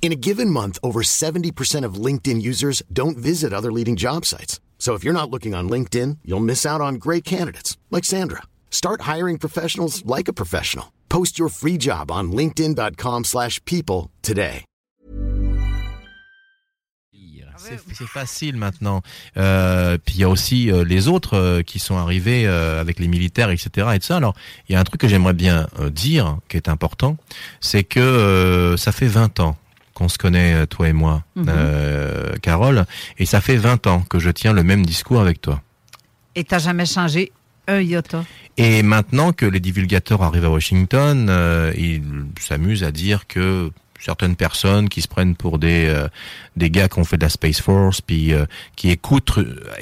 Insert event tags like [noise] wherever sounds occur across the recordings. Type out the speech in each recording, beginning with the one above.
In a given month, over 70% of LinkedIn users don't visit other leading job sites. So if you're not looking on LinkedIn, you'll miss out on great candidates like Sandra. Start hiring professionals like a professional. Post your free job on linkedin.com/people today. C'est facile maintenant. Euh, puis il y a aussi euh, les autres euh, qui sont arrivés euh, avec les militaires, etc. Et ça. Alors, il y a un truc que j'aimerais bien euh, dire, qui est important, c'est que euh, ça fait 20 ans qu'on se connaît, euh, toi et moi, Mhm. euh, Carole, et ça fait 20 ans que je tiens le même discours avec toi. Et t'as jamais changé un iota. Et maintenant que les divulgateurs arrivent à Washington, euh, ils s'amusent à dire que certaines personnes qui se prennent pour des euh, des gars qui ont fait de la Space Force, puis euh, qui écoutent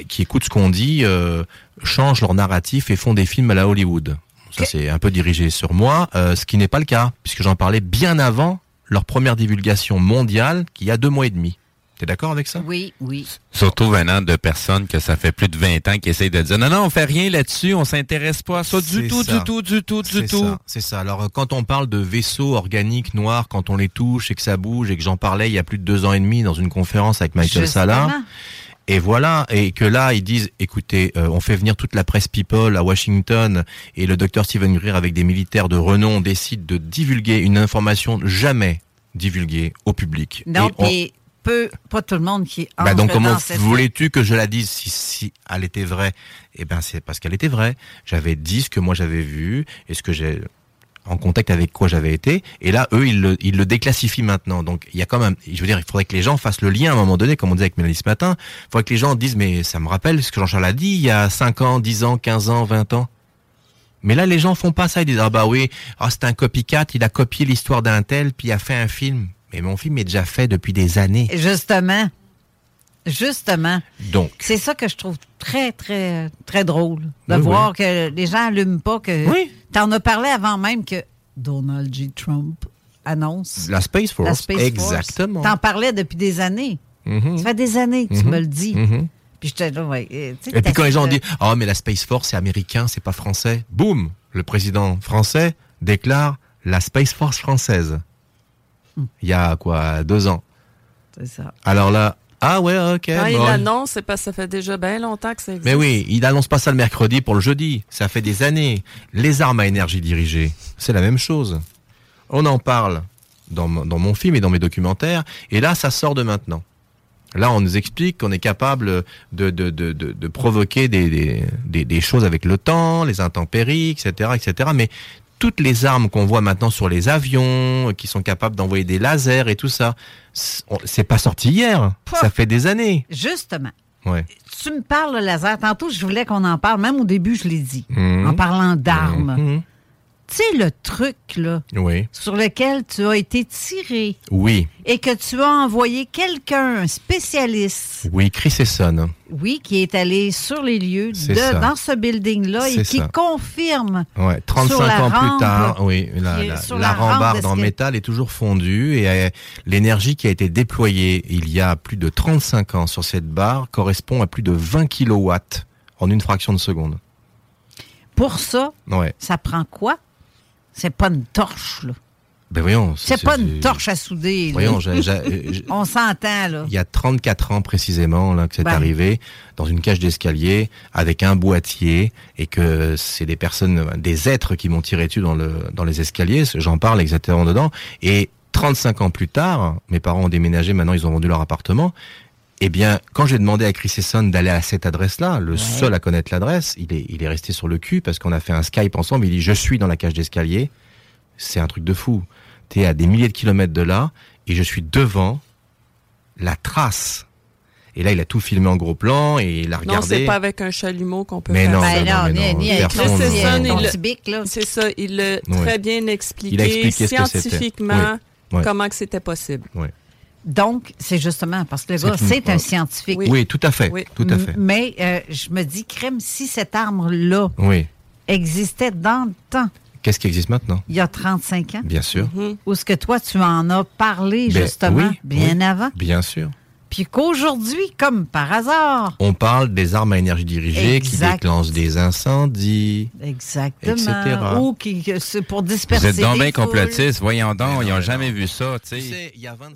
qui écoutent ce qu'on dit, euh, changent leur narratif et font des films à la Hollywood. Ça c'est un peu dirigé sur moi, ce qui n'est pas le cas puisque j'en parlais bien avant leur première divulgation mondiale, qui y a deux mois et demi. T'es d'accord avec ça? Oui, oui. Surtout venant de personnes que ça fait plus de 20 ans qui essayent de dire non, non, on fait rien là-dessus, on s'intéresse pas à ça du tout, ça. du tout, du tout, du C'est tout. ça, C'est ça. Alors euh, quand on parle de vaisseaux organiques noirs, quand on les touche et que ça bouge et que j'en parlais il y a plus de deux ans et demi dans une conférence avec Michael Justement. Salah, et voilà, et que là ils disent, écoutez, euh, on fait venir toute la presse people à Washington et le docteur Stephen Greer avec des militaires de renom décide de divulguer une information jamais divulguée au public. Non, Et on- peu, pas tout le monde qui bah entre donc comment voulais-tu que je la dise si, si elle était vraie? Eh ben c'est parce qu'elle était vraie. J'avais dit ce que moi j'avais vu et ce que j'ai en contact avec quoi j'avais été. Et là, eux, ils le, ils le déclassifient maintenant. Donc il y a quand même, je veux dire, il faudrait que les gens fassent le lien à un moment donné, comme on disait avec Mélanie ce matin. Il faudrait que les gens disent, mais ça me rappelle ce que Jean-Charles a dit il y a 5 ans, 10 ans, 15 ans, 20 ans. Mais là, les gens font pas ça. Ils disent, ah bah oui, ah, c'est un copycat, il a copié l'histoire d'un tel, puis il a fait un film. Mais mon film est déjà fait depuis des années. Justement. Justement. Donc. C'est ça que je trouve très, très, très drôle. De Oui, voir que les gens n'allument pas que. Oui. T'en as parlé avant même que Donald J. Trump annonce. La Space Force, la Space Force. exactement. T'en parlais depuis des années. Mhm. Ça fait des années que tu Mhm. me le dis. Mhm. Puis j'étais là, ouais. euh, Et puis quand les gens t'as- disent oh mais la Space Force c'est américain, c'est pas français. Boum, le président français déclare la Space Force française. Hmm. Il y a quoi deux ans. C'est ça. Alors là, ah ouais ok. Quand il bon. l'annonce, c'est parce que ça fait déjà bien longtemps que ça existe. Mais oui, il annonce pas ça le mercredi pour le jeudi. Ça fait des années. Les armes à énergie dirigée, c'est la même chose. On en parle dans, mon- dans mon film et dans mes documentaires. Et là, ça sort de maintenant. Là, on nous explique qu'on est capable de, de, de, de, de provoquer des, des, des, des choses avec le temps, les intempéries, etc., etc. Mais toutes les armes qu'on voit maintenant sur les avions, qui sont capables d'envoyer des lasers et tout ça, c'est pas sorti hier. Ça fait des années. Justement. Ouais. Tu me parles le laser. Tantôt, je voulais qu'on en parle. Même au début, je l'ai dit. Mhm. En parlant d'armes. Mhm. Tu sais, le truc, là, Oui. sur lequel tu as été tiré Oui. et que tu as envoyé quelqu'un, un spécialiste, Oui, Chris Esson. oui, qui est allé sur les lieux de, ça. dans ce building-là et qui ça. confirme Ouais, Sur 35 la ans rampe, plus tard, oui, la, la- rambarde en métal est toujours fondue et euh, l'énergie qui a été déployée il y a plus de 35 ans sur cette barre correspond à plus de 20 kilowatts en une fraction de seconde. pour ça, Ouais. ça prend quoi? C'est pas une torche, là. Ben voyons. C'est pas une torche à souder, là. Voyons, [laughs] On s'entend, là. il y a 34 ans précisément là que c'est Ben. arrivé dans une cage d'escalier avec un boîtier et que c'est des personnes des êtres qui m'ont tiré dessus dans le dans les escaliers, j'en parle exactement dedans et 35 ans plus tard, mes parents ont déménagé, maintenant ils ont vendu leur appartement. Eh bien, quand j'ai demandé à Chris Esson d'aller à cette adresse-là, le seul à connaître l'adresse, il est, il est resté sur le cul parce qu'on a fait un Skype ensemble. Il dit, je suis dans la cage d'escalier. C'est un truc de fou. T'es à des milliers de kilomètres de là et je suis devant la trace. Et là, il a tout filmé en gros plan et il a Non, regardé. c'est pas avec un chalumeau qu'on peut Mais faire non, ça. ben non, mais ni- non, ni avec bic, là. C'est ça, il l'a très bien expliqué, Il a expliqué ce que c'était. scientifiquement. Comment que c'était possible. Donc, c'est justement parce que le C'est gars, c'est un scientifique. Oui. Oui, tout à fait. Oui. Tout à fait. Mais euh, je me dis, crème, si cette arme-là Oui. existait dans le temps, Qu'est-ce qui existe maintenant? il y a 35 ans, Bien sûr. où est-ce que toi, tu en as parlé Ben, justement oui, bien oui. avant, Bien sûr. puis qu'aujourd'hui, comme par hasard, On parle des armes à énergie dirigée Exact. qui déclenchent des incendies. exactement, Etc. ou qui, c'est pour Vous disperser êtes donc bien complotistes. Voyons donc, Mais ils non, n'ont mais jamais vu ça, tu sais, il y a 25